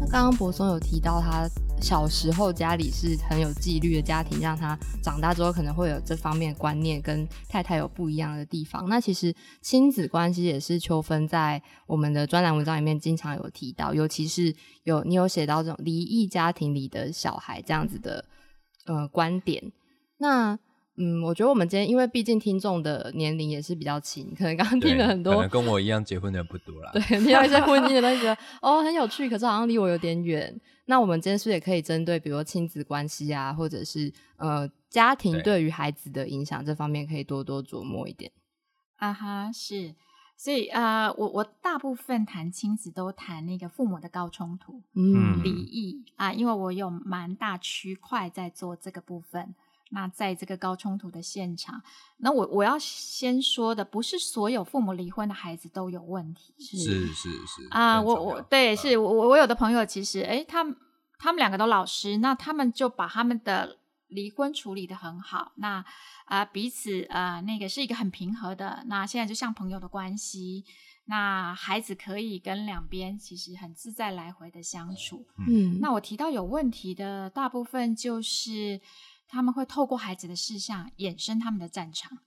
那刚刚博松有提到，他小时候家里是很有纪律的家庭，让他长大之后可能会有这方面观念跟太太有不一样的地方。那其实亲子关系也是秋分在我们的专栏文章里面经常有提到，尤其是有你有写到这种离异家庭里的小孩这样子的呃观点。那嗯，我觉得我们今天因为毕竟听众的年龄也是比较轻，可能刚刚听了很多，可能跟我一样结婚的人不多啦。对，听到一些婚姻的东西，觉得哦很有趣，可是好像离我有点远。那我们今天是不是也可以针对，比如说亲子关系啊，或者是呃家庭对对于孩子的影响这方面，可以多多琢磨一点。啊哈，是，所以呃，我我大部分谈亲子都谈那个父母的高冲突、嗯离异啊，因为我有蛮大区块在做这个部分。那在这个高冲突的现场，那我我要先说的，不是所有父母离婚的孩子都有问题，是是是啊，我我对嗯是我我我有的朋友其实哎，他们他们两个都老师，那他们就把他们的离婚处理的很好，那啊、彼此呃那个是一个很平和的，那现在就像朋友的关系，那孩子可以跟两边其实很自在来回的相处。嗯，那我提到有问题的大部分就是他们会透过孩子的事项衍生他们的战场。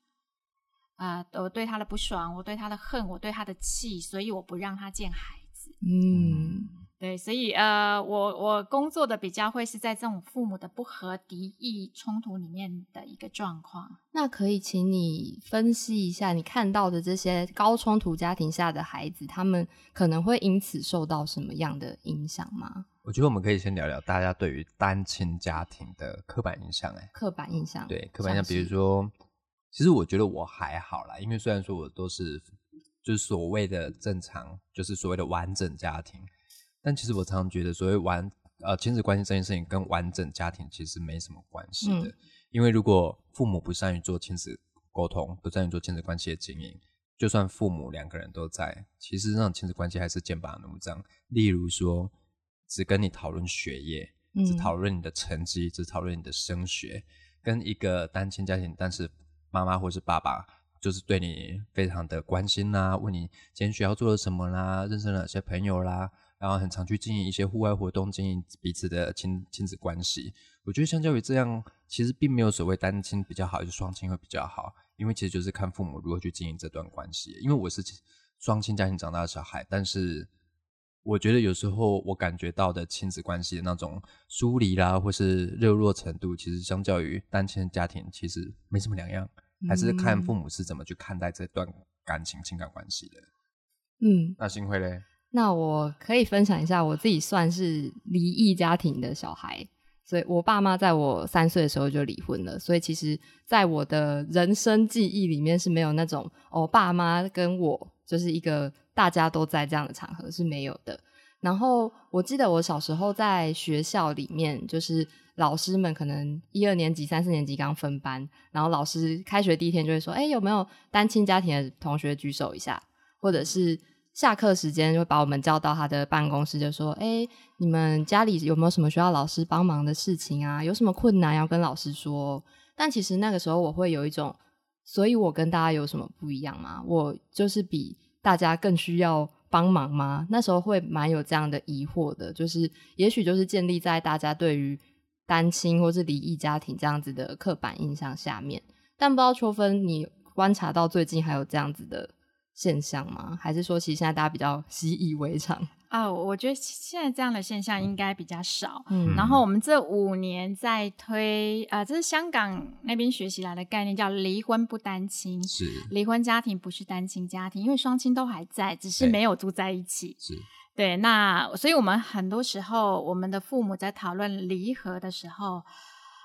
啊、我对他的不爽，我对他的恨，我对他的气，所以我不让他见孩子。嗯对，所以呃，我我工作的比较会是在这种父母的不和、敌意冲突里面的一个状况。那可以请你分析一下你看到的这些高冲突家庭下的孩子，他们可能会因此受到什么样的影响吗？我觉得我们可以先聊聊大家对于单亲家庭的刻板印象、哎，刻板印象，对，刻板印象，比如说，其实我觉得我还好啦，因为虽然说我都是就是所谓的正常，就是所谓的完整家庭，但其实我常常觉得所谓完呃亲子关系这件事情跟完整家庭其实没什么关系的，嗯因为如果父母不善于做亲子沟通，不善于做亲子关系的经营，就算父母两个人都在，其实那种亲子关系还是剑拔弩张。例如说，只跟你讨论学业，只嗯讨论你的成绩，只讨论你的升学，跟一个单亲家庭，但是妈妈或是爸爸就是对你非常的关心啦，问你今天学校做了什么啦，认识了哪些朋友啦，然后很常去经营一些户外活动，经营彼此的亲亲子关系。我觉得相较于这样，其实并没有所谓单亲比较好，还是双亲会比较好，因为其实就是看父母如何去经营这段关系。因为我是双亲家庭长大的小孩，但是我觉得有时候我感觉到的亲子关系的那种疏离啦，或是热络程度，其实相较于单亲家庭，其实没什么两样，还是看父母是怎么去看待这段感情情感关系的。嗯，那幸会嘞，那我可以分享一下，我自己算是离异家庭的小孩，所以我爸妈在我三岁的时候就离婚了，所以其实在我的人生记忆里面是没有那种哦，爸妈跟我就是一个大家都在这样的场合是没有的。然后我记得我小时候在学校里面，就是老师们可能一二年级、三四年级刚分班，然后老师开学第一天就会说：“哎，有没有单亲家庭的同学举手一下？”或者是下课时间就把我们叫到他的办公室，就说：“哎，你们家里有没有什么需要老师帮忙的事情啊？有什么困难要跟老师说？”但其实那个时候我会有一种，所以我跟大家有什么不一样吗？我就是比大家更需要帮忙吗？那时候会蛮有这样的疑惑的，就是也许就是建立在大家对于单亲或是离异家庭这样子的刻板印象下面。但不知道秋分，你观察到最近还有这样子的现象吗？还是说其实现在大家比较习以为常？啊、我觉得现在这样的现象应该比较少。嗯然后我们这五年在推，呃，这是香港那边学习来的概念，叫离婚不单亲。是离婚家庭不是单亲家庭，因为双亲都还在，只是对没有住在一起。是，对，那所以我们很多时候，我们的父母在讨论离合的时候，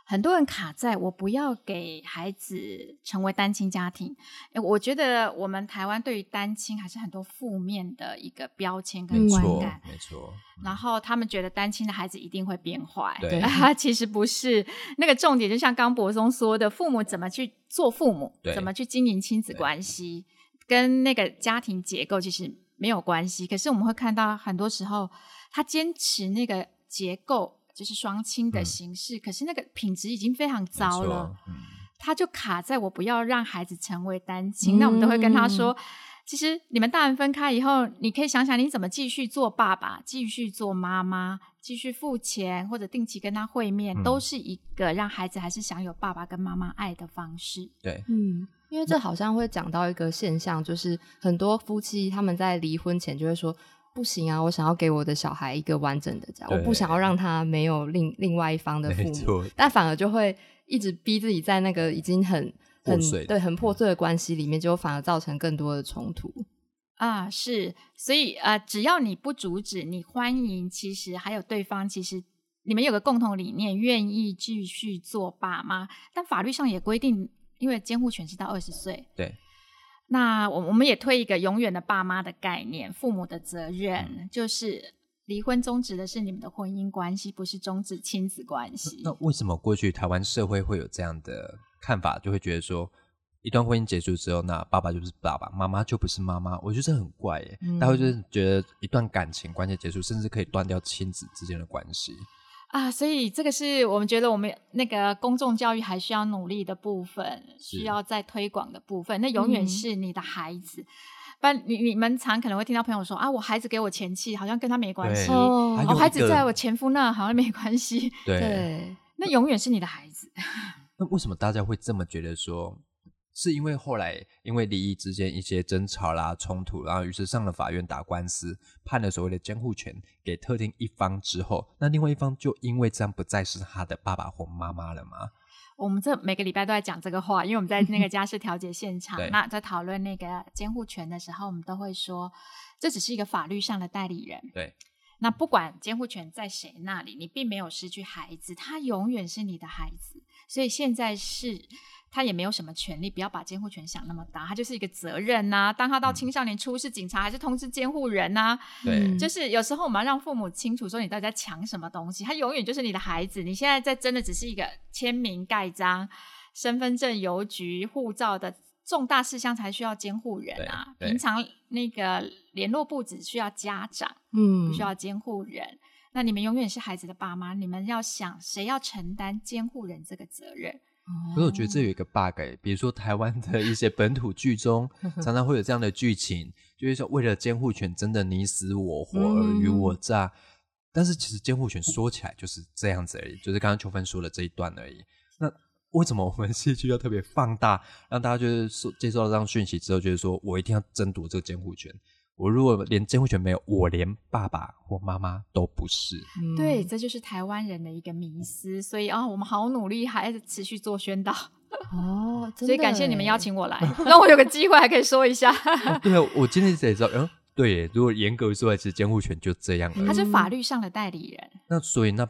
很多人卡在我不要给孩子成为单亲家庭。诶我觉得我们台湾对于单亲还是很多负面的一个标签跟观感。没错，然后他们觉得单亲的孩子一定会变坏，对啊，其实不是。那个重点就像刚博松说的，父母怎么去做父母，怎么去经营亲子关系，跟那个家庭结构其实没有关系。可是我们会看到很多时候，他坚持那个结构就是双亲的嗯形式，可是那个品质已经非常糟了。嗯，他就卡在我不要让孩子成为单亲，那我们都会跟他说，其实你们大人分开以后，你可以想想你怎么继续做爸爸，继续做妈妈，继续付钱或者定期跟他会面，嗯都是一个让孩子还是享有爸爸跟妈妈爱的方式。对，嗯，因为这好像会讲到一个现象，就是很多夫妻他们在离婚前就会说。不行啊！我想要给我的小孩一个完整的家，我不想要让他没有另另外一方的父母，但反而就会一直逼自己在那个已经很很破碎的对很破碎的关系里面，就反而造成更多的冲突。啊，是，所以呃，只要你不阻止，你欢迎，其实还有对方，其实你们有个共同理念，愿意继续做爸妈，但法律上也规定，因为监护权是到二十岁，对，那我我们也推一个永远的爸妈的概念，父母的责任、嗯就是离婚终止的是你们的婚姻关系，不是终止亲子关系。那为什么过去台湾社会会有这样的看法，就会觉得说，一段婚姻结束之后，那爸爸就是爸爸，妈妈就不是妈妈？我觉得这很怪耶。嗯大家会就是觉得一段感情关系结束，甚至可以断掉亲子之间的关系。啊，所以这个是我们觉得我们那个公众教育还需要努力的部分，需要再推广的部分。那永远嗯是你的孩子。不然你你们常可能会听到朋友说啊，我孩子给我前妻，好像跟他没关系。对哦孩子在我前夫那好像没关系。对，对，那永远是你的孩子。那为什么大家会这么觉得说？是因为后来因为离异之间一些争吵啦、冲突，然后于是上了法院打官司，判了所谓的监护权给特定一方之后，那另外一方就因为这样不再是他的爸爸或妈妈了吗？我们这每个礼拜都在讲这个话，因为我们在那个家事调解现场，那在讨论那个监护权的时候，我们都会说，这只是一个法律上的代理人。对，那不管监护权在谁那里，你并没有失去孩子，他永远是你的孩子。所以现在是他也没有什么权利，不要把监护权想那么大，他就是一个责任呐、当他到青少年出事，警察还是通知监护人呐、对嗯就是有时候我们要让父母清楚说你到底在抢什么东西，他永远就是你的孩子。你现在在真的只是一个签名盖章、身份证、邮局、护照的重大事项才需要监护人啊。对对平常那个联络部只需要家长，嗯不需要监护人。那你们永远是孩子的爸妈，你们要想谁要承担监护人这个责任。可是我觉得这有一个 bug，、欸、比如说台湾的一些本土剧中，常常会有这样的剧情，就是说为了监护权真的你死我活、尔虞我诈。但是其实监护权说起来就是这样子而已，就是刚刚秋芬说的这一段而已。那为什么我们戏剧要特别放大，让大家就是说接受到这样讯息之后，就是说我一定要争夺这个监护权？我如果连监护权没有，我连爸爸或妈妈都不是。嗯对，这就是台湾人的一个迷思。所以啊、我们好努力，还是持续做宣导。哦，所以感谢你们邀请我来，让我有个机会还可以说一下。对啊，我今天才知道，嗯，对耶，如果严格说来，其实监护权就这样而已。他是法律上的代理人。那所以那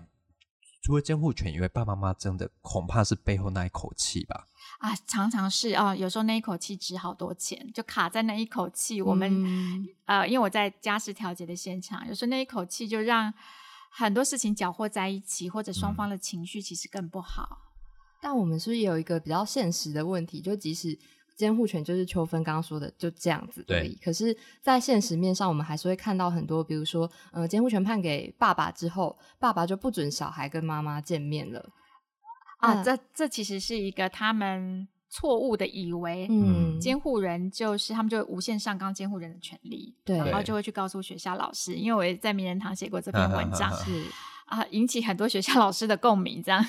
除了监护权以外，爸爸妈妈真的恐怕是背后那一口气吧？啊，常常是啊、有时候那一口气值好多钱，就卡在那一口气。我们、嗯呃，因为我在家事调解的现场，有时候那一口气就让很多事情搅和在一起，或者双方的情绪其实更不好。但我们是不是也有一个比较现实的问题？就即使监护权就是秋芬刚刚说的就这样子而已，可是，在现实面上，我们还是会看到很多，比如说，呃，监护权判给爸爸之后，爸爸就不准小孩跟妈妈见面了。啊，嗯。这这其实是一个他们错误的以为，嗯，监护人就是他们就无限上纲监护人的权利，对。然后就会去告诉学校老师，因为我也在名人堂写过这篇文章 是。啊，引起很多学校老师的共鸣，这样。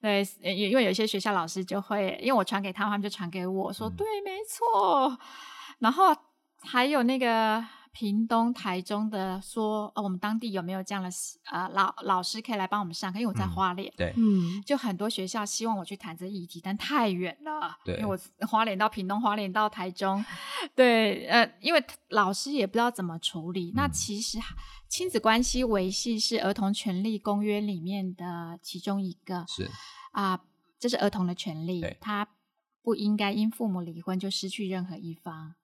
对，呃因为有些学校老师就会，因为我传给他们，他们就传给我说，嗯。对，没错。然后还有那个屏东、台中的说，呃，我们当地有没有这样的呃老老师可以来帮我们上课？因为我在嗯花莲，对，嗯就很多学校希望我去谈这议题，但太远了。对因为我花莲到屏东，花莲到台中，对，呃，因为老师也不知道怎么处理。那嗯其实亲子关系维系是儿童权利公约里面的其中一个是啊、这是儿童的权利，他不应该因父母离婚就失去任何一方。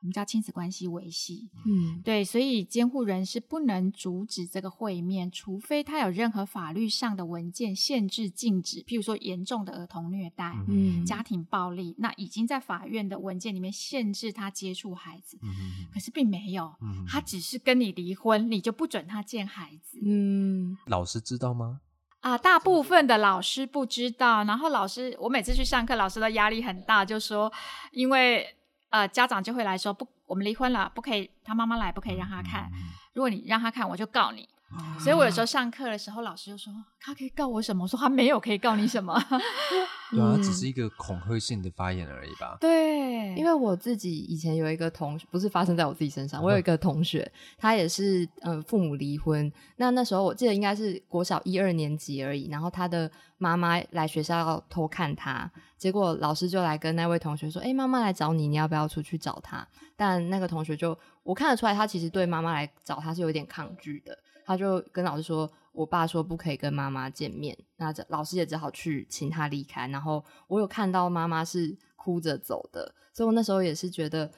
我们叫亲子关系维系。嗯对，所以监护人是不能阻止这个会面，除非他有任何法律上的文件限制、禁止，譬如说严重的儿童虐待、嗯嗯家庭暴力，那已经在法院的文件里面限制他接触孩子，嗯可是并没有，嗯他只是跟你离婚，你就不准他见孩子。嗯老师知道吗？啊，大部分的老师不知道，然后老师我每次去上课，老师的压力很大，就说因为呃家长就会来说不，我们离婚了，不可以他妈妈来，不可以让他看，如果你让他看，我就告你。所以我有时候上课的时候，老师就说他可以告我什么？我说他没有可以告你什么。对啊，只是一个恐吓性的发言而已吧。对，因为我自己以前有一个同学，不是发生在我自己身上，我有一个同学，他也是嗯父母离婚。那那时候我记得应该是国小一二年级而已，然后他的妈妈来学校要偷看他，结果老师就来跟那位同学说：“哎，妈妈来找你，你要不要出去找他？”但那个同学就我看得出来，他其实对妈妈来找他是有点抗拒的。他就跟老师说：“我爸说不可以跟妈妈见面。”那这老师也只好去请他离开。然后我有看到妈妈是哭着走的，所以我那时候也是觉得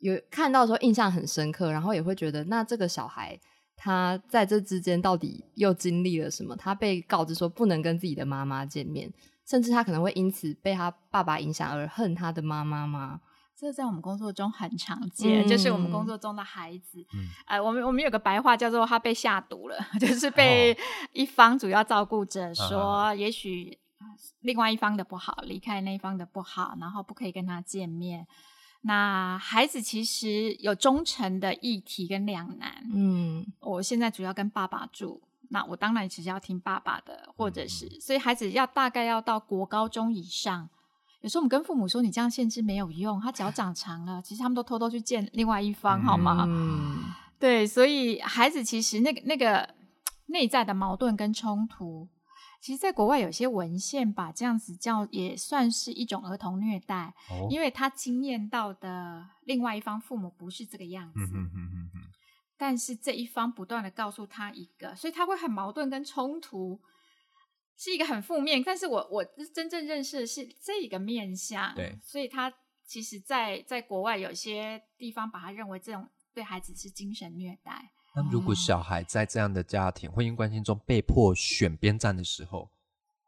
有看到的时候印象很深刻。然后也会觉得，那这个小孩他在这之间到底又经历了什么？他被告知说不能跟自己的妈妈见面，甚至他可能会因此被他爸爸影响而恨他的妈妈吗？这在我们工作中很常见，就是我们工作中的孩子，呃，我们我们有个白话叫做他被下毒了，就是被一方主要照顾者说，也许另外一方的不好，离开那一方的不好，然后不可以跟他见面。那孩子其实有忠诚的议题跟两难。嗯，我现在主要跟爸爸住，那我当然其实要听爸爸的，或者是，所以孩子要大概要到国高中以上。有时候我们跟父母说你这样限制没有用，他脚长长了，其实他们都偷偷去见另外一方，好吗？嗯，对，所以孩子其实那个那个内在的矛盾跟冲突，其实在国外有些文献把这样子叫也算是一种儿童虐待，因为他经验到的另外一方父母不是这个样子，但是这一方不断的告诉他一个，所以他会很矛盾跟冲突。是一个很负面，但是我我真正认识的是这个面相，对，所以他其实，在在国外有些地方把他认为这种对孩子是精神虐待。那如果小孩在这样的家庭婚姻关系中被迫选边站的时候？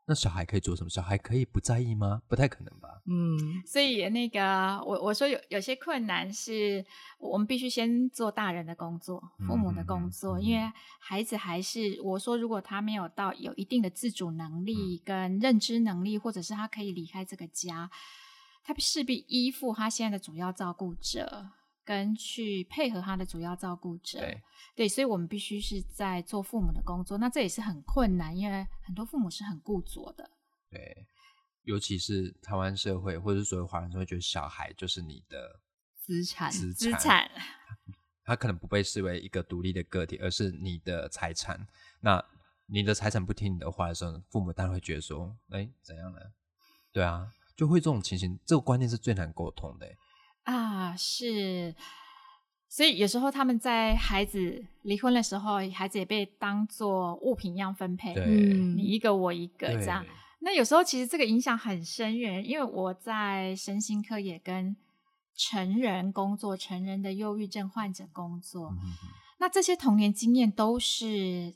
那小孩可以做什么？小孩可以不在意吗？不太可能吧。嗯，所以那个我我说有有些困难是我们必须先做大人的工作，父母的工作，因为孩子还是我说，如果他没有到有一定的自主能力跟认知能力，或者是他可以离开这个家，他势必依附他现在的主要照顾者。跟去配合他的主要照顾者，对对，所以我们必须是在做父母的工作，那这也是很困难，因为很多父母是很固着的。对，尤其是台湾社会，或者是所有华人都会觉得小孩就是你的资产，资产，他可能不被视为一个独立的个体，而是你的财产。那你的财产不听你的话的时候，父母当然会觉得说，哎，怎样呢？对啊，就会这种情形，这个观念是最难沟通的。啊，是，所以有时候他们在孩子离婚的时候，孩子也被当做物品一样分配，嗯你一个我一个这样。那有时候其实这个影响很深远，因为我在身心科也跟成人工作，成人的忧郁症患者工作，那这些童年经验都是，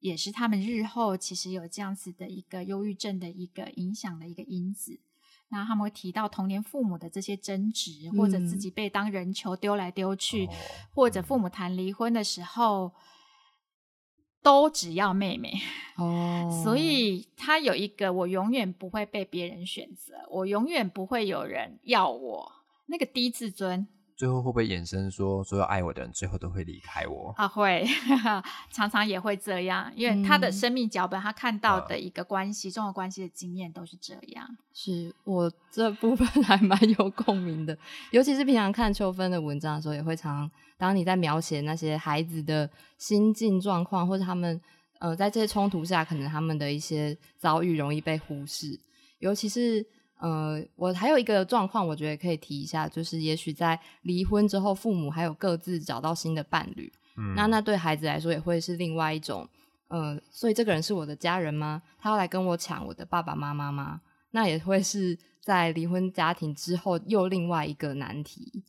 也是他们日后其实有这样子的一个忧郁症的一个影响的一个因子。那他们会提到童年父母的这些争执，或者自己被当人球丢来丢去，或者父母谈离婚的时候，都只要妹妹哦。所以他有一个，我永远不会被别人选择，我永远不会有人要我那个低自尊。最后会不会衍生说，所有爱我的人最后都会离开我？啊，会，常常也会这样，因为他的生命脚本，他看到的一个关系，重要关系的经验都是这样。是我这部分还蛮有共鸣的，尤其是平常看秋分的文章的时候，也会常当你在描写那些孩子的心境状况，或者他们呃在这些冲突下，可能他们的一些遭遇容易被忽视，尤其是。呃，我还有一个状况，我觉得可以提一下，就是也许在离婚之后，父母还有各自找到新的伴侣，嗯，那那对孩子来说也会是另外一种，呃，所以这个人是我的家人吗？他要来跟我抢我的爸爸妈妈吗？那也会是在离婚家庭之后又另外一个难题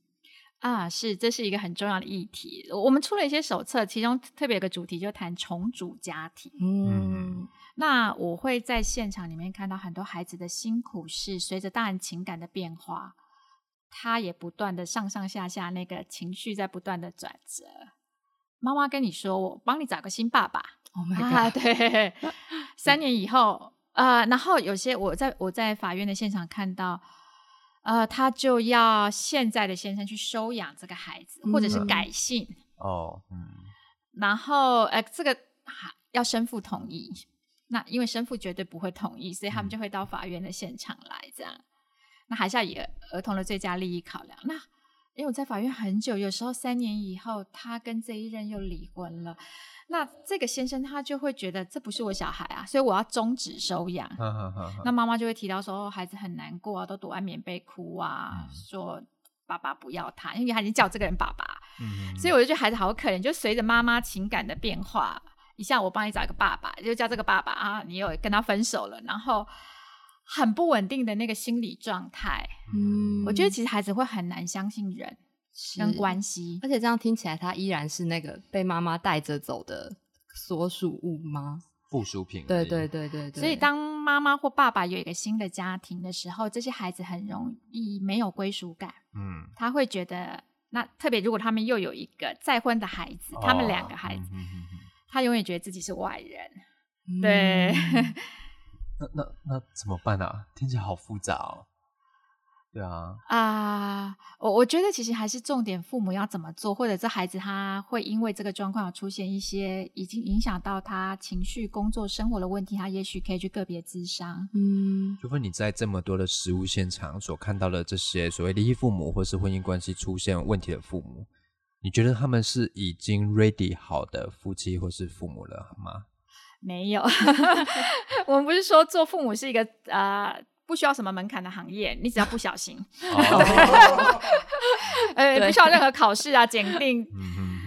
啊，是，这是一个很重要的议题。我们出了一些手册，其中特别有个主题就谈重组家庭，嗯。那我会在现场里面看到很多孩子的辛苦，是随着大人情感的变化，他也不断的上上下下，那个情绪在不断的转折。妈妈跟你说：“我帮你找个新爸爸。” Oh my 啊，god！对，三年以后，呃，然后有些我在我在法院的现场看到，呃，他就要现在的先生去收养这个孩子，或者是嗯改姓，哦，嗯，然后呃，这个要生父同意。那因为生父绝对不会同意，所以他们就会到法院的现场来，这样。那还是要以儿童的最佳利益考量。那因为我在法院很久，有时候三年以后，他跟这一任又离婚了。那这个先生他就会觉得这不是我小孩啊，所以我要终止收养。那妈妈就会提到说，哦孩子很难过啊，都躲在棉被哭啊，嗯说爸爸不要他，因为他已经叫这个人爸爸。嗯所以我就觉得孩子好可怜，就随着妈妈情感的变化，一下我帮你找一个爸爸，就叫这个爸爸啊，你有跟他分手了，然后很不稳定的那个心理状态，嗯我觉得其实孩子会很难相信人跟关系。而且这样听起来，他依然是那个被妈妈带着走的所属物吗？附属品，对对对对对。所以当妈妈或爸爸有一个新的家庭的时候，这些孩子很容易没有归属感，嗯，他会觉得。那特别，如果他们又有一个再婚的孩子，他们两个孩子，哦嗯嗯嗯嗯他永远觉得自己是外人。嗯对，那那那怎么办啊？听起来好复杂哦。对啊，啊，我我觉得其实还是重点，父母要怎么做，或者这孩子他会因为这个状况有出现一些已经影响到他情绪、工作、生活的问题，他也许可以去个别咨商。嗯，除非你在这么多的实物现场所看到的这些所谓离异父母或是婚姻关系出现问题的父母，你觉得他们是已经 ready 好的夫妻或是父母了吗？没有 我们不是说做父母是一个呃不需要什么门槛的行业，你只要不小心，哦，呃，对不需要任何考试啊、检定。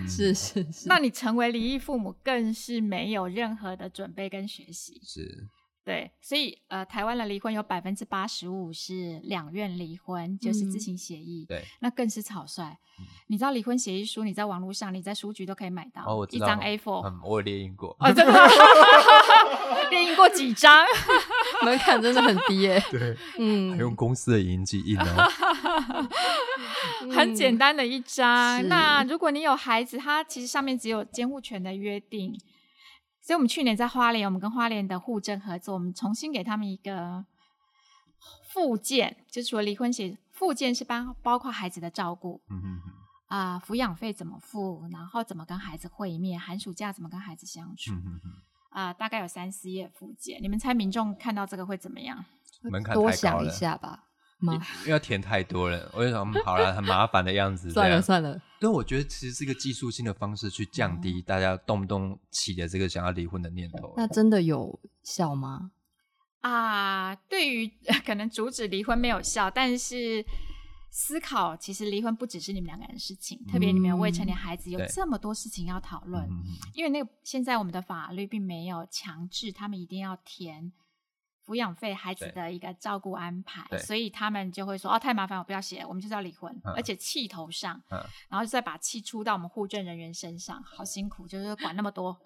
是是是。那你成为离异父母，更是没有任何的准备跟学习。是，对，所以呃，台湾的离婚有百分之八十五是两院离婚，就是自嗯行协议。对，那更是草率。嗯你知道离婚协议书，你在网络上、你在书局都可以买到，哦，我知道一张 A4。嗯，我有列印过，哦，真的吗？列印过几张？门槛真的很低耶、对，嗯，还用公司的影印机印哦，很简单的一张。那如果你有孩子，他其实上面只有监护权的约定。所以我们去年在花莲，我们跟花莲的户政合作，我们重新给他们一个附件，就除了离婚协附件是包包括孩子的照顾嗯嗯嗯啊、抚养费怎么付，然后怎么跟孩子会面，寒暑假怎么跟孩子相处嗯嗯嗯，啊、大概有三四页附件。你们猜民众看到这个会怎么样？门槛多太高了，想一下吧。吗？因为要填太多了，我就想，嗯好了，很麻烦的样子，算了算了，对，我觉得其实是一个技术性的方式去降低大家动不动起的这个想要离婚的念头。那真的有效吗？啊，对于 可能阻止离婚没有效，但是思考其实离婚不只是你们两个人的事情，特别你们有未成年孩子，有这么多事情要讨论。因为那个现在我们的法律并没有强制他们一定要填抚养费孩子的一个照顾安排，所以他们就会说哦太麻烦，我不要写，我们就是要离婚，嗯。而且气头上，嗯。然后再把气出到我们户政人员身上，好辛苦，就是管那么多，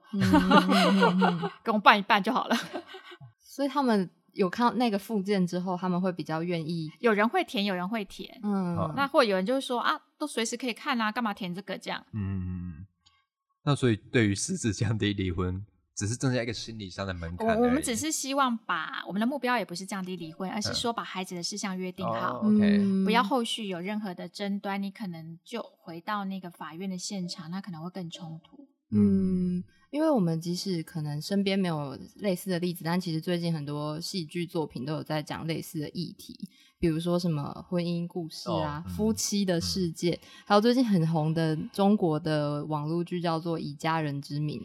跟我办一办就好了。所以他们有看到那个附件之后，他们会比较愿意，有人会填，有人会填，嗯，那或有人就是说啊，都随时可以看啊，干嘛填这个？这样？嗯。那所以对于实质降低离婚，只是增加一个心理上的门槛。我我们只是希望把我们的目标也不是降低离婚，而是嗯。说把孩子的事项约定好，哦 OK 嗯不要后续有任何的争端，你可能就回到那个法院的现场，那可能会更冲突。嗯，因为我们即使可能身边没有类似的例子，但其实最近很多戏剧作品都有在讲类似的议题，比如说什么婚姻故事啊、夫妻的世界，还有最近很红的中国的网络剧叫做《以家人之名》，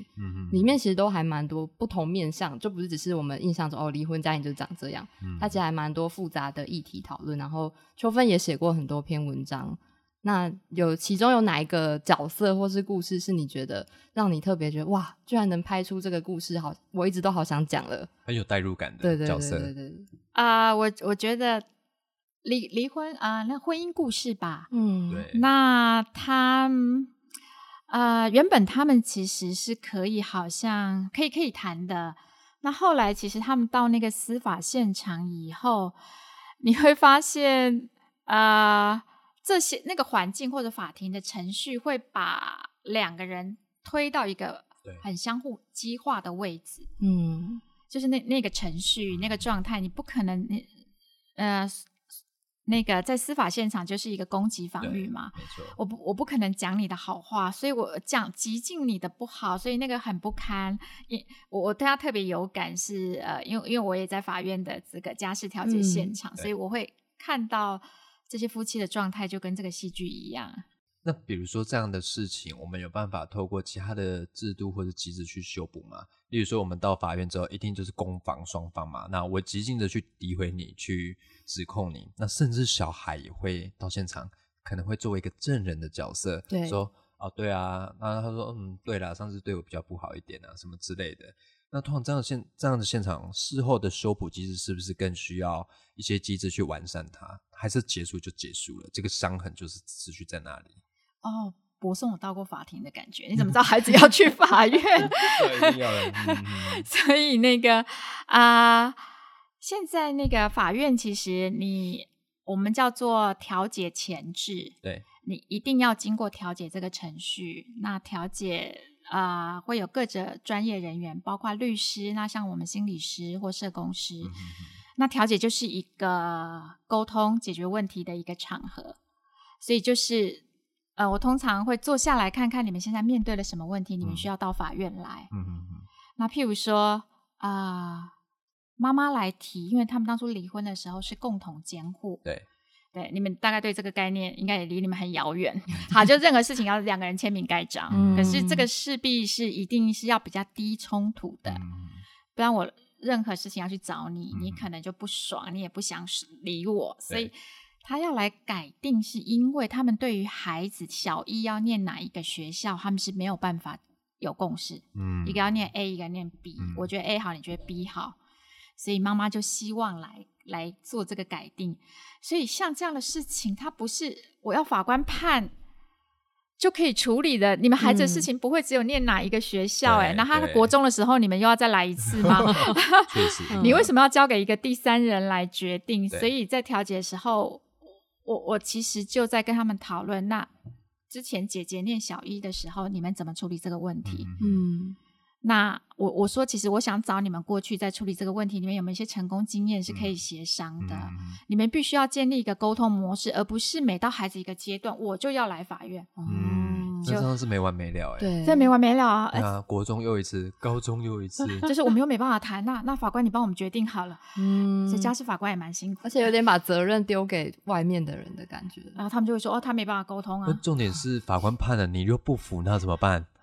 里面其实都还蛮多不同面向，就不是只是我们印象中哦离婚家庭就长这样，嗯它其实还蛮多复杂的议题讨论。然后秋芬也写过很多篇文章。那有其中有哪一个角色或是故事是你觉得让你特别觉得哇，居然能拍出这个故事，好，我一直都好想讲了。很有代入感对对的角色。对对对，啊、我我觉得离离婚啊、那婚姻故事吧，嗯，对，那他呃，原本他们其实是可以，好像可以可以谈的。那后来其实他们到那个司法现场以后，你会发现，呃，这些那个环境或者法庭的程序会把两个人推到一个很相互激化的位置，嗯。就是那那个程序、那个状态，你不可能你呃那个在司法现场就是一个攻击防御嘛。没错，我不我不可能讲你的好话，所以我讲极尽你的不好，所以那个很不堪。因我我对他特别有感是呃，因为因为我也在法院的这个家事调解现嗯场，对所以我会看到这些夫妻的状态就跟这个戏剧一样。那比如说这样的事情，我们有办法透过其他的制度或者机制去修补吗？例如说，我们到法院之后，一定就是攻防双方嘛。那我极尽的去诋毁你，去指控你，那甚至小孩也会到现场，可能会作为一个证人的角色，对说哦对啊，那他说嗯对啦，上次对我比较不好一点啊，什么之类的。那通常这样的现这样的现场事后的修补机制，是不是更需要一些机制去完善它？还是结束就结束了？这个伤痕就是持续在那里。哦，博送我到过法庭的感觉，你怎么知道孩子要去法院？所以那个啊、现在那个法院其实你我们叫做调解前置，对，你一定要经过调解这个程序。那调解啊、会有各种专业人员，包括律师，那像我们心理师或社工师。那调解就是一个沟通解决问题的一个场合，所以就是呃，我通常会坐下来看看你们现在面对了什么问题，你们嗯。需要到法院来。嗯嗯嗯。那譬如说啊、妈妈来提，因为他们当初离婚的时候是共同监护，对，对，你们大概对这个概念应该也离你们很遥远。好，就任何事情要两个人签名盖章，嗯。可是这个势必是一定是要比较低冲突的，嗯不然我任何事情要去找你，你嗯。可能就不爽，你也不想理我，所以。对他要来改定，是因为他们对于孩子小一要念哪一个学校，他们是没有办法有共识。嗯一个要念 A，一个要念 B、嗯我觉得 A 好，你觉得 B 好，所以妈妈就希望来来做这个改定。所以像这样的事情，他不是我要法官判就可以处理的。你们孩子的事情不会只有念哪一个学校、哎、对那他对国中的时候，你们又要再来一次吗？确实，嗯 你为什么要交给一个第三人来决定？所以在调解的时候，我我其实就在跟他们讨论，那之前姐姐念小一的时候，你们怎么处理这个问题？嗯嗯那我我说，其实我想找你们过去在处理这个问题里面有没有一些成功经验是可以协商的？嗯你们必须要建立一个沟通模式，而不是每到孩子一个阶段我就要来法院，那真的是没完没了哎。对，这没完没了啊！对啊，国中又一次，高中又一次，就是我们又没办法谈，那那法官你帮我们决定好了，嗯所以家事法官也蛮辛苦，而且有点把责任丢给外面的人的感觉。然后他们就会说哦，他没办法沟通啊重点是法官判了，你又不服，那怎么办？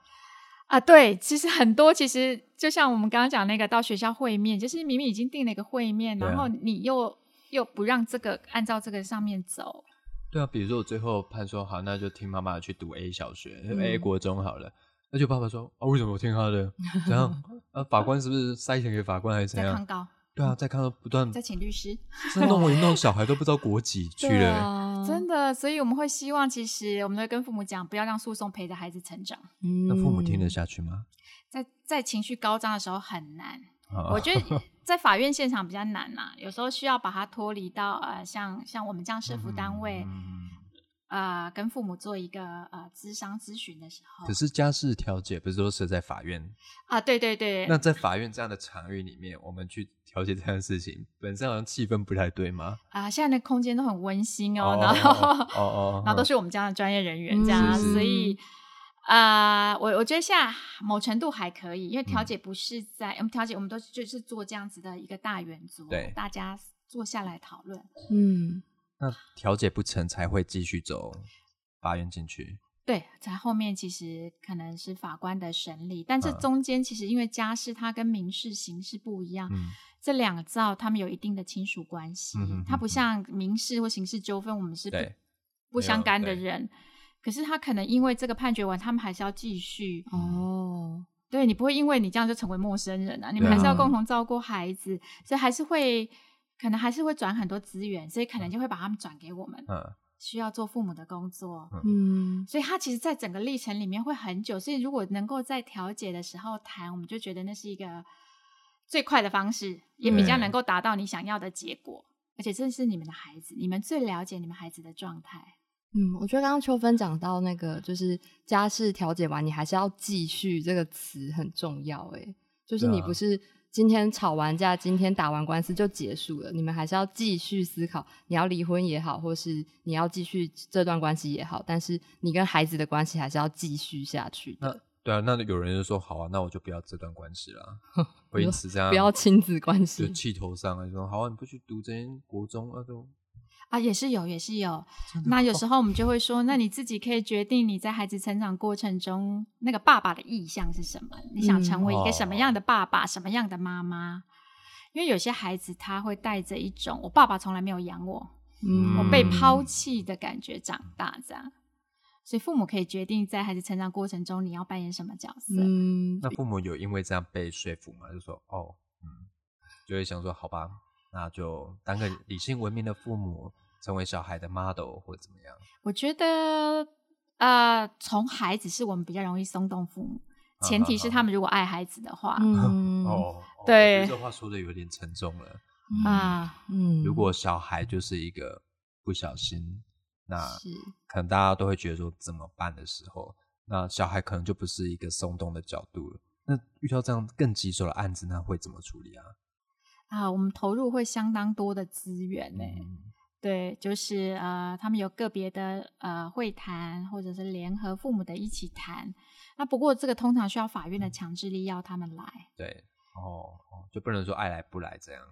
啊！对，其实很多其实就像我们刚刚讲那个到学校会面，就是明明已经定了一个会面，然后你又又不让这个按照这个上面走，对啊，比如说我最后判说好，那就听妈妈去读 A 小学、嗯 A 国中好了。那就爸爸说啊，为什么我听他的？怎样？啊，法官是不是塞钱给法官还是怎样？再抗告，对啊，再看到不断，再请律师。这弄一弄，小孩都不知道国籍 去了。啊，真的，所以我们会希望，其实我们会跟父母讲，不要让诉讼陪着孩子成长。嗯那父母听得下去吗？在在情绪高涨的时候很难，啊我觉得 在法院现场比较难呐、有时候需要把它脱离到呃，像像我们这样社服单位，嗯呃，跟父母做一个呃咨商咨询的时候可，是家事调解不是都设在法院？啊，对对对，那在法院这样的场域里面，我们去调解这样的事情，本身好像气氛不太对吗？啊、现在的空间都很温馨哦，哦然后哦哦哦 然后都是我们这样的专业人员这样所以。啊、我我觉得现在某程度还可以，因为调嗯解不是在、我们调解，我们都是就是做这样子的一个大圆桌，对大家坐下来讨论。嗯那调解不成才会继续走法院进去。对，在后面其实可能是法官的审理，但这嗯中间其实因为家事它跟民事、刑事不一样，嗯这两造他们有一定的亲属关系，嗯哼它不像民事或刑事纠纷，我们是不不相干的人。可是他可能因为这个判决完，他们还是要继续。哦，对你不会因为你这样就成为陌生人啊，你们还是要共同照顾孩子，所以还是会可能还是会转很多资源，所以可能就会把他们转给我们，嗯需要做父母的工作。嗯所以他其实，在整个历程里面会很久。所以如果能够在调解的时候谈，我们就觉得那是一个最快的方式，也比较能够达到你想要的结果。而且这是你们的孩子，你们最了解你们孩子的状态。嗯，我觉得刚刚秋芬讲到那个，就是家事调解完，你还是要继续这个词很重要。哎，就是你不是今天吵完架，今天打完官司就结束了，你们还是要继续思考，你要离婚也好，或是你要继续这段关系也好，但是你跟孩子的关系还是要继续下去的。对啊，那有人就说好啊，那我就不要这段关系了，会因此这样不要亲子关系，就气头上啊，说好啊，你不去读这间国中啊都。啊，也是有，也是有。那有时候我们就会说，那你自己可以决定你在孩子成长过程中那个爸爸的意向是什么？你想成为一个什么样的爸爸，什么样的妈妈？因为有些孩子他会带着一种我爸爸从来没有养我，嗯，我被抛弃的感觉长大，这样。所以父母可以决定在孩子成长过程中你要扮演什么角色。嗯，那父母有因为这样被说服吗？就说哦，嗯，就会想说好吧。那就当个理性文明的父母，成为小孩的 model 或怎么样？我觉得，呃，从孩子是我们比较容易松动父母，前提是他们如果爱孩子的话。嗯，哦，对，这话说的有点沉重了啊。嗯，如果小孩就是一个不小心，那可能大家都会觉得说怎么办的时候，那小孩可能就不是一个松动的角度了。那遇到这样更棘手的案子，那会怎么处理啊？啊，我们投入会相当多的资源呢。对，就是呃，他们有个别的呃会谈，或者是联合父母的一起谈。那不过这个通常需要法院的强制力要他们来。对，哦哦，就不能说爱来不来这样。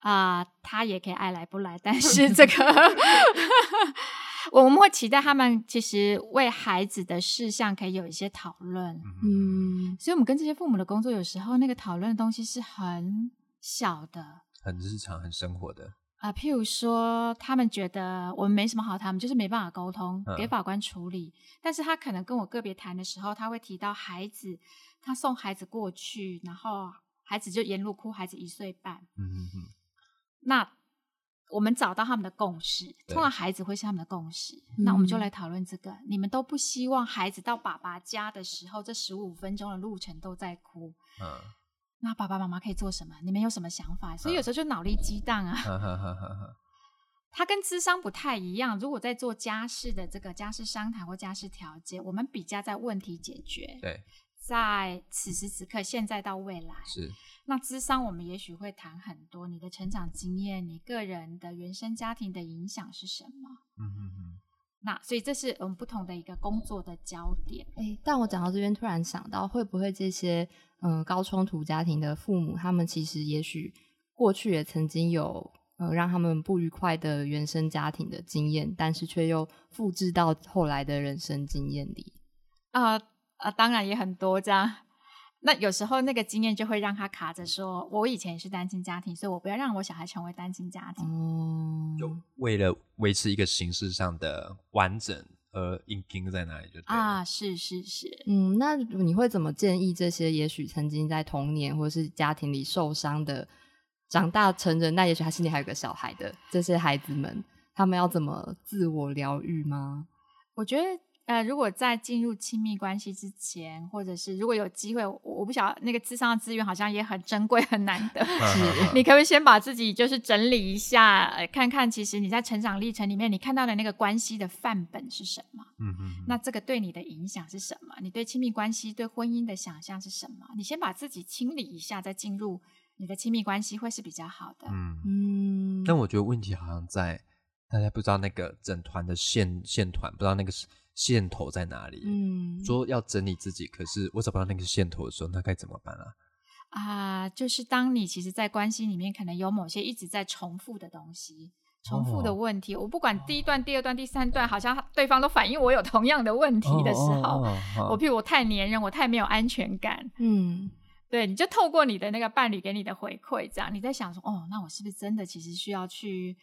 啊，他也可以爱来不来，但是这个 我们会期待他们其实为孩子的事项可以有一些讨论。嗯，所以我们跟这些父母的工作有时候那个讨论的东西是很。小的，很日常、很生活的啊，譬如说，他们觉得我们没什么好谈，就是没办法沟通，给法官处理。但是他可能跟我个别谈的时候，他会提到孩子，他送孩子过去，然后孩子就沿路哭，孩子一岁半。嗯嗯嗯。那我们找到他们的共识，通常孩子会是他们的共识。那我们就来讨论这个。你们都不希望孩子到爸爸家的时候，这十五分钟的路程都在哭。嗯。那爸爸妈妈可以做什么？你们有什么想法？所以有时候就脑力激荡啊。他 跟智商不太一样。如果在做家事的这个家事商谈或家事调解，我们比较在问题解决。对，在此时此刻，现在到未来。是。那智商我们也许会谈很多，你的成长经验，你个人的原生家庭的影响是什么？嗯嗯嗯。那所以这是我们不同的一个工作的焦点。哎，但我讲到这边，突然想到，会不会这些？嗯，高冲突家庭的父母，他们其实也许过去也曾经有呃让他们不愉快的原生家庭的经验，但是却又复制到后来的人生经验里。啊啊，当然也很多这样。那有时候那个经验就会让他卡着，说我以前也是单亲家庭，所以我不要让我小孩成为单亲家庭。嗯，就为了维持一个形式上的完整。而，硬拼在那里就啊，是是是，嗯，那你会怎么建议这些也许曾经在童年或者是家庭里受伤的，长大成人，那也许他心里还有个小孩的这些孩子们，他们要怎么自我疗愈吗？我觉得。呃，如果在进入亲密关系之前，或者是如果有机会，我不晓得那个智商的资源好像也很珍贵、很难得。你可不可以先把自己就是整理一下，看看其实你在成长历程里面，你看到的那个关系的范本是什么？嗯嗯。那这个对你的影响是什么？你对亲密关系、对婚姻的想象是什么？你先把自己清理一下，再进入你的亲密关系会是比较好的。嗯嗯。但我觉得问题好像在大家不知道那个整团的线线团，不知道那个是。线头在哪里？嗯，说要整理自己，可是我找不到那个线头的时候，那该怎么办啊？啊，就是当你其实，在关系里面可能有某些一直在重复的东西，重复的问题。我不管第一段、第二段、第三段，好像对方都反映我有同样的问题的时候，我譬如我太黏人，我太没有安全感。嗯，对，你就透过你的那个伴侣给你的回馈，这样你在想说，哦，那我是不是真的其实需要去？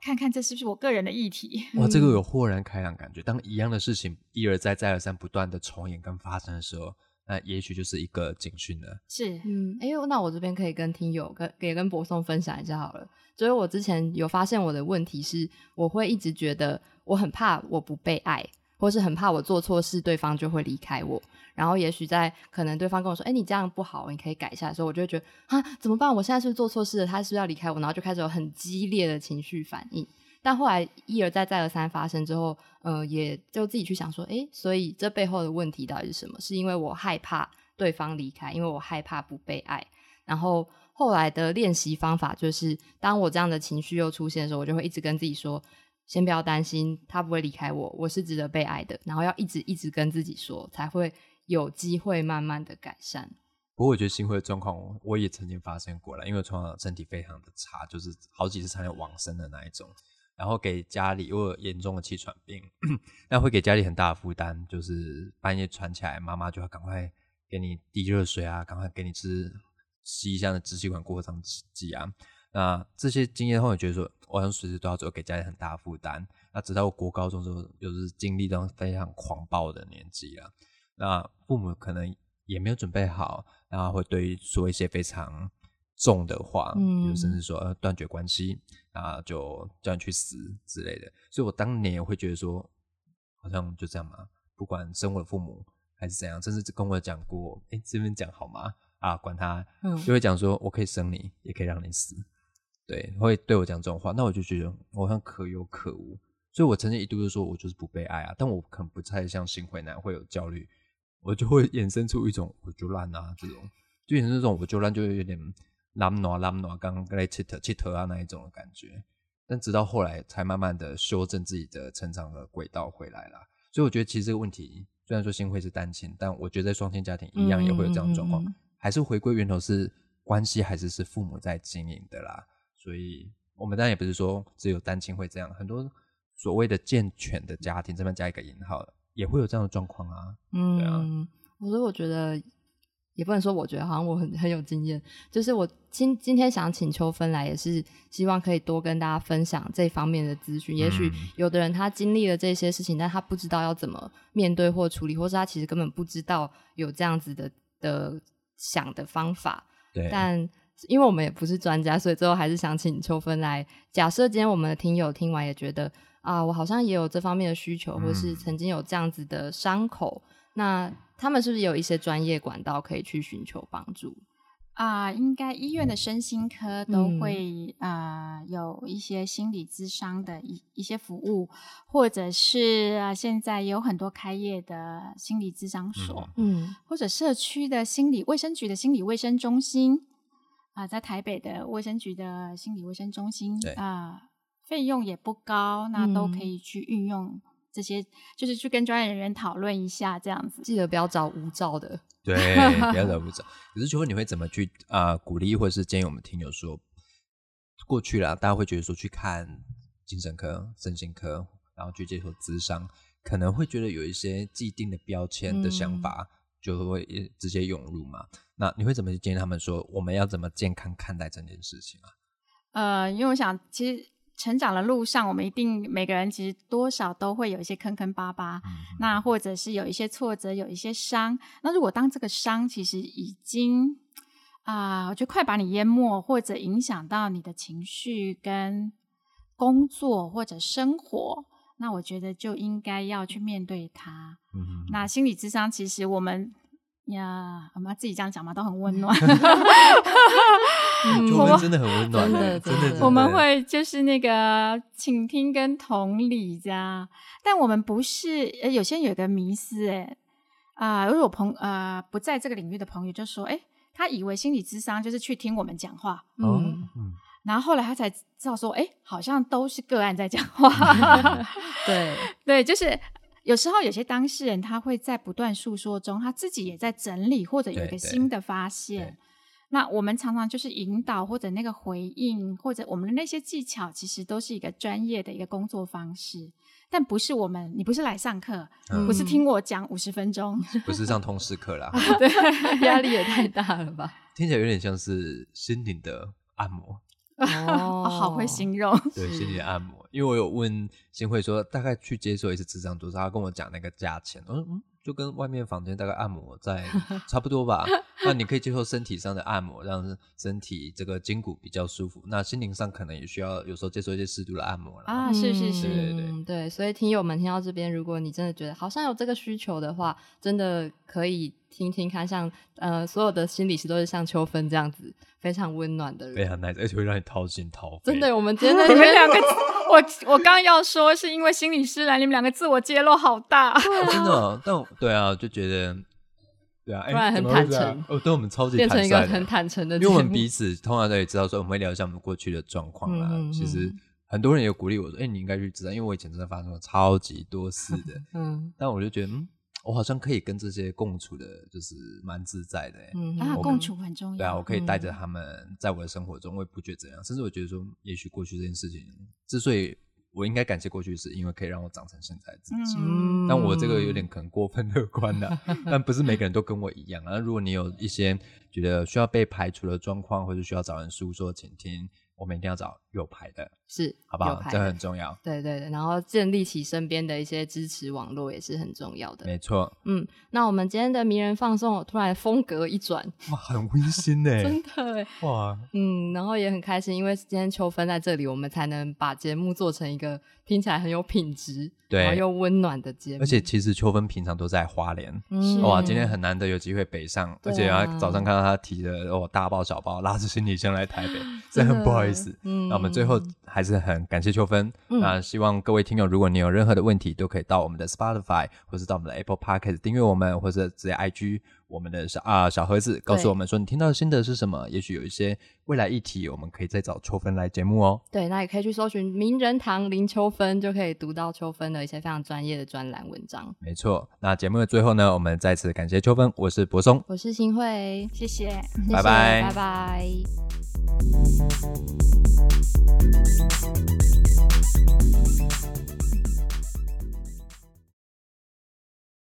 看看这是不是我个人的议题？哇，这个有豁然开朗感觉。当一样的事情一而再、再而三、不断的重演跟发生的时候，那也许就是一个警讯了。是，嗯，哎呦，那我这边可以跟听友跟也跟博松分享一下好了。就是我之前有发现我的问题是，我会一直觉得我很怕我不被爱，或是很怕我做错事，对方就会离开我。然后也许在可能对方跟我说：“哎，你这样不好，你可以改一下。”的时候，我就会觉得啊，怎么办？我现在是不是做错事了？他是不是要离开我？然后就开始有很激烈的情绪反应。但后来一而再再而三发生之后，呃，也就自己去想说，诶，所以这背后的问题到底是什么？是因为我害怕对方离开，因为我害怕不被爱。然后后来的练习方法就是，当我这样的情绪又出现的时候，我就会一直跟自己说，先不要担心，他不会离开我，我是值得被爱的。然后要一直一直跟自己说，才会有机会慢慢的改善。不过我觉得心灰的状况，我也曾经发生过了，因为从小身体非常的差，就是好几次差点往生的那一种。然后给家里，我有严重的气喘病，那会给家里很大的负担，就是半夜喘起来，妈妈就要赶快给你滴热水啊，赶快给你吃吸一下的支气管扩张剂啊。那这些经验后，我觉得说，我好像随时都要做，给家里很大的负担。那直到我国高中时候，就是经历到非常狂暴的年纪了，那父母可能也没有准备好，然后会对于说一些非常。重的话，嗯，甚至说呃断绝关系啊，就叫你去死之类的。所以我当年会觉得说，好像就这样嘛，不管生我的父母还是怎样，甚至跟我讲过，哎，这边讲好吗？啊，管他，嗯，就会讲说我可以生你，也可以让你死，对，会对我讲这种话，那我就觉得我好像可有可无。所以我曾经一度就说我就是不被爱啊，但我可能不太像心灰男会有焦虑，我就会衍生出一种我就烂啊这种，就衍生这种我就烂，就会有点。拉诺拉诺，刚刚在切特切特啊那一种的感觉，但直到后来才慢慢的修正自己的成长的轨道回来了。所以我觉得其实这个问题，虽然说新会是单亲，但我觉得在双亲家庭一样也会有这样的状况，还是回归源头是关系还是是父母在经营的啦。所以我们当然也不是说只有单亲会这样，很多所谓的健全的家庭，这边加一个引号，也会有这样的状况啊。嗯，对啊，所以我觉得。也不能说，我觉得好像我很很有经验。就是我今今天想请秋芬来，也是希望可以多跟大家分享这方面的资讯。也许有的人他经历了这些事情，但他不知道要怎么面对或处理，或是他其实根本不知道有这样子的的想的方法。对。但因为我们也不是专家，所以最后还是想请秋芬来。假设今天我们的听友听完也觉得啊，我好像也有这方面的需求，或是曾经有这样子的伤口，那。他们是不是有一些专业管道可以去寻求帮助啊？应该医院的身心科都会啊有一些心理咨商的一一些服务，或者是啊现在有很多开业的心理咨商所，嗯，或者社区的心理卫生局的心理卫生中心啊，在台北的卫生局的心理卫生中心啊，费用也不高，那都可以去运用。这些就是去跟专业人员讨论一下，这样子。记得不要找无照的。对，不要找无照。可是，请问你会怎么去啊鼓励或者是建议我们听友说，过去了，大家会觉得说去看精神科、身心科，然后去接受咨商，可能会觉得有一些既定的标签的想法，就会直接涌入嘛？那你会怎么去建议他们说，我们要怎么健康看待这件事情啊？呃，因为我想，其实。成长的路上，我们一定每个人其实多少都会有一些坑坑巴巴，那或者是有一些挫折，有一些伤。那如果当这个伤其实已经啊，我觉得快把你淹没，或者影响到你的情绪跟工作或者生活，那我觉得就应该要去面对它。嗯那心理智商其实我们。呀，我们自己这样讲嘛，都很温暖。我们真的很温暖，真的，真的。我们会就是那个倾听跟同理这样，但我们不是。有些人有个迷思，哎，啊，如果朋呃不在这个领域的朋友就说，哎，他以为心理智商就是去听我们讲话，嗯嗯，然后后来他才知道说，哎，好像都是个案在讲话。对对，就是。有时候有些当事人他会在不断诉说中，他自己也在整理或者有一个新的发现。那我们常常就是引导或者那个回应或者我们的那些技巧，其实都是一个专业的一个工作方式，但不是我们，你不是来上课，不是听我讲五十分钟，不是上通识课啦，对，压力也太大了吧？听起来有点像是心灵的按摩。哦，好会形容。对，心理按摩，因为我有问新会说，大概去接受一次智商多少，他跟我讲那个价钱，嗯嗯，就跟外面房间大概按摩在 差不多吧。那你可以接受身体上的按摩，让身体这个筋骨比较舒服。那心灵上可能也需要有时候接受一些适度的按摩了。啊，是是是，对对嗯对，所以听友们听到这边，如果你真的觉得好像有这个需求的话，真的可以听听看像，呃所有的心理师都是像秋分这样子非常温暖的人。非常 nice，而且会让你掏心掏肺。真的，我们今天在你这边们两个，我 我刚要说是因为心理师来，你们两个自我揭露好大。哦真的哦，但我对啊，就觉得对啊，哎突然很坦诚哦，对我们超级变成一个坦率的很坦诚的因为我们彼此通常都也知道说，我们会聊一下我们过去的状况啊。其实嗯很多人也鼓励我说：“哎、你应该去知道，因为我以前真的发生了超级多事的。嗯但我就觉得，嗯，我好像可以跟这些共处的，就是蛮自在的、欸。嗯啊，我共处很重要。对啊，我可以带嗯着他们在我的生活中，我也不觉得怎样，甚至我觉得说，也许过去这件事情，之所以我应该感谢过去，是因为可以让我长成现在的自己。嗯，但我这个有点可能过分乐观的、但不是每个人都跟我一样啊。如果你有一些觉得需要被排除的状况，或者需要找人诉说，请听，我们一定要找有牌的，是好不好？这很重要，对对对，然后建立起身边的一些支持网络也是很重要的。没错。嗯，那我们今天的迷人放送突然风格一转，哇，很温馨呢、真的欸哇，嗯，然后也很开心，因为今天秋分在这里，我们才能把节目做成一个听起来很有品质，对然后又温暖的节目。而且其实秋分平常都在花莲。嗯哇，今天很难得有机会北上，对而且早上看到他提的哦大包小包，拉着行李箱来台北，真的很不好意思。嗯那我们最后还是很感谢秋分。嗯那希望各位听友，如果你有任何的问题，都可以到我们的 Spotify 或是到我们的 Apple Podcast 订阅我们，或者直接 IG 我们的小啊、小盒子，告诉我们说你听到的心得是什么。也许有一些未来议题，我们可以再找秋分来节目哦。对，那也可以去搜寻名人堂林秋分，就可以读到秋分的一些非常专业的专栏文章。没错，那节目的最后呢，我们再次感谢秋分，我是柏松，我是新慧，谢谢。拜拜拜拜。Thank